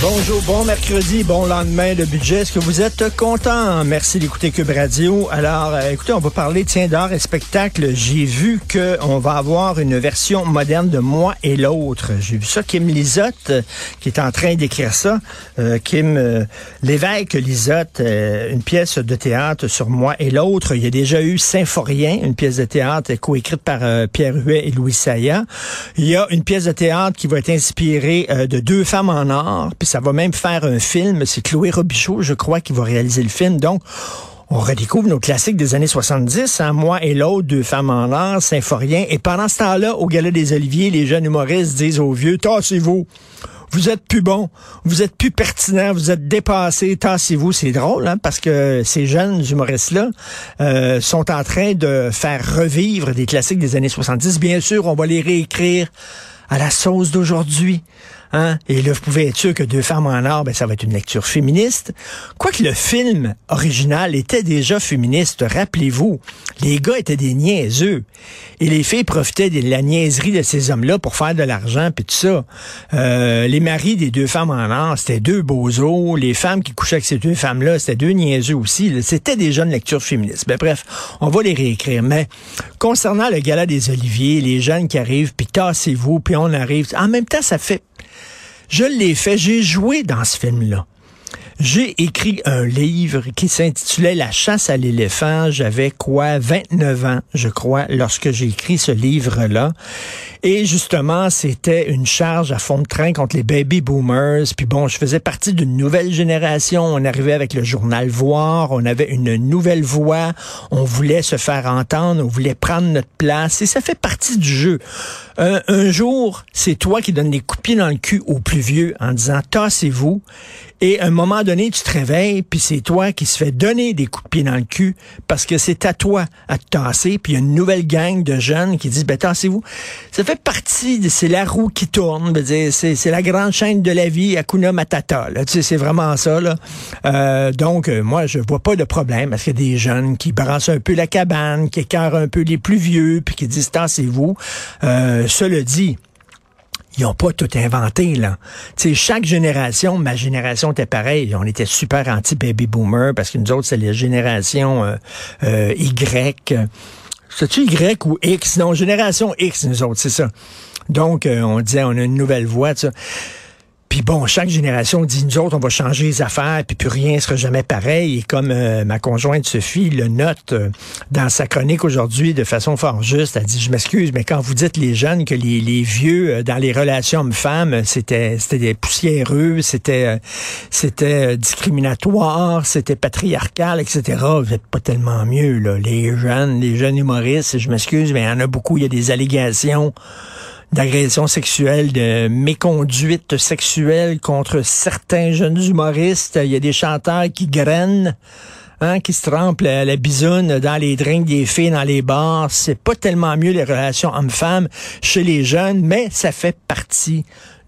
Bonjour, bon mercredi, bon lendemain de budget. Est-ce que vous êtes content? Merci d'écouter Cube Radio. Alors, euh, écoutez, on va parler, tiens, d'art et spectacle. J'ai vu qu'on va avoir une version moderne de Moi et l'autre. J'ai vu ça. Kim Lisotte, euh, qui est en train d'écrire ça. Euh, Kim euh, Lévesque Lisotte, une pièce de théâtre sur Moi et l'autre. Il y a déjà eu Symphorien, une pièce de théâtre coécrite par Pierre Huet et Louis Saya. Il y a une pièce de théâtre qui va être inspirée de deux femmes en or, puis ça va même faire un film. C'est Chloé Robichaud, je crois, qui va réaliser le film. Donc, on redécouvre nos classiques des années 70, hein, moi et l'autre, deux femmes en or, Symphorien. Et pendant ce temps-là, au Gala des Oliviers, les jeunes humoristes disent aux vieux, tassez-vous. Vous êtes plus bon, vous êtes plus pertinent, vous êtes dépassé, tassez-vous. C'est drôle, hein, parce que ces jeunes humoristes-là euh, sont en train de faire revivre des classiques des années 70. Bien sûr, on va les réécrire à la sauce d'aujourd'hui. Hein? Et là, vous pouvez être sûr que Deux femmes en or, ben, ça va être une lecture féministe. Quoique le film original était déjà féministe, rappelez-vous, les gars étaient des niaiseux. Et les filles profitaient de la niaiserie de ces hommes-là pour faire de l'argent, puis tout ça. Euh, les maris des deux femmes en or, c'était deux bozos. Les femmes qui couchaient avec ces deux femmes-là, c'était deux niaiseux aussi. C'était déjà une lecture féministe. Ben, bref, on va les réécrire. Mais concernant le gala des Oliviers, les jeunes qui arrivent, puis tassez-vous, puis on arrive. En même temps, ça fait je l'ai fait, j'ai joué dans ce film-là. J'ai écrit un livre qui s'intitulait La chasse à l'éléphant. J'avais quoi, 29 ans, je crois, lorsque j'ai écrit ce livre-là. Et justement, c'était une charge à fond de train contre les baby boomers. Puis bon, je faisais partie d'une nouvelle génération. On arrivait avec le journal Voir. On avait une nouvelle voix. On voulait se faire entendre. On voulait prendre notre place. Et ça fait partie du jeu. Un, un jour, c'est toi qui donnes des coups dans le cul aux plus vieux en disant tassez-vous. Et à un moment donné, tu te réveilles, puis c'est toi qui se fait donner des coups de pied dans le cul parce que c'est à toi à te tasser. Puis y a une nouvelle gang de jeunes qui disent, ben tassez-vous. Ça fait partie, de, c'est la roue qui tourne. C'est, la grande chaîne de la vie, Akuna Matata. Là. Tu sais, c'est vraiment ça. Là. Euh, donc, euh, moi, je vois pas de problème parce qu'il y a des jeunes qui brassent un peu la cabane, qui écœurent un peu les plus vieux, puis qui disent, tassez-vous. Euh, cela dit, ils n'ont pas tout inventé, là. Sais, chaque génération, ma génération était pareil. On était super anti-baby boomer parce que nous autres, c'est la génération euh, euh, Y. C'est-tu Y ou X? Non, génération X, nous autres, c'est ça. Donc, euh, on disait, on a une nouvelle voix, ça. Puis bon, chaque génération dit, nous autres, on va changer les affaires, puis plus rien sera jamais pareil. Et comme euh, ma conjointe Sophie le note euh, dans sa chronique aujourd'hui de façon fort juste, elle dit, je m'excuse, mais quand vous dites les jeunes que les, vieux, euh, dans les relations hommes-femmes, c'était c'était des poussiéreux, c'était c'était discriminatoire, c'était patriarcal, etc. Vous êtes pas tellement mieux, là. Les jeunes, les jeunes humoristes, je m'excuse, mais il y en a beaucoup, il y a des allégations d'agression sexuelle, de méconduite sexuelle contre certains jeunes humoristes. Il y a des chanteurs qui grainent. Hein, qui se trempent la, la bisoune dans les drinks des filles, dans les bars. C'est pas tellement mieux les relations hommes-femmes chez les jeunes, mais ça fait partie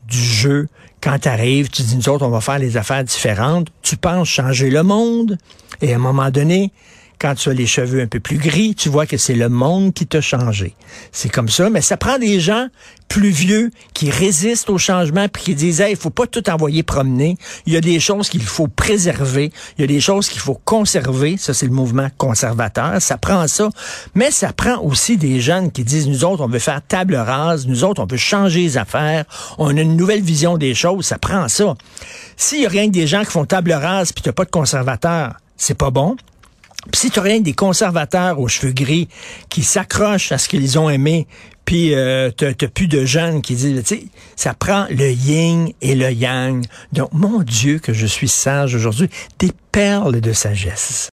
du jeu. Quand tu arrives, tu dis, nous autres, on va faire les affaires différentes. Tu penses changer le monde. Et à un moment donné, quand tu as les cheveux un peu plus gris, tu vois que c'est le monde qui t'a changé. C'est comme ça, mais ça prend des gens plus vieux qui résistent au changement puis qui disent il faut pas tout envoyer promener, il y a des choses qu'il faut préserver, il y a des choses qu'il faut conserver, ça c'est le mouvement conservateur, ça prend ça, mais ça prend aussi des jeunes qui disent nous autres on veut faire table rase, nous autres on veut changer les affaires, on a une nouvelle vision des choses, ça prend ça. S'il y a rien que des gens qui font table rase puis t'as pas de conservateurs, c'est pas bon. Si tu rien des conservateurs aux cheveux gris qui s'accrochent à ce qu'ils ont aimé, puis euh, t'as t'as plus de jeunes qui disent, tu sais, ça prend le yin et le yang. Donc, mon Dieu, que je suis sage aujourd'hui, des perles de sagesse.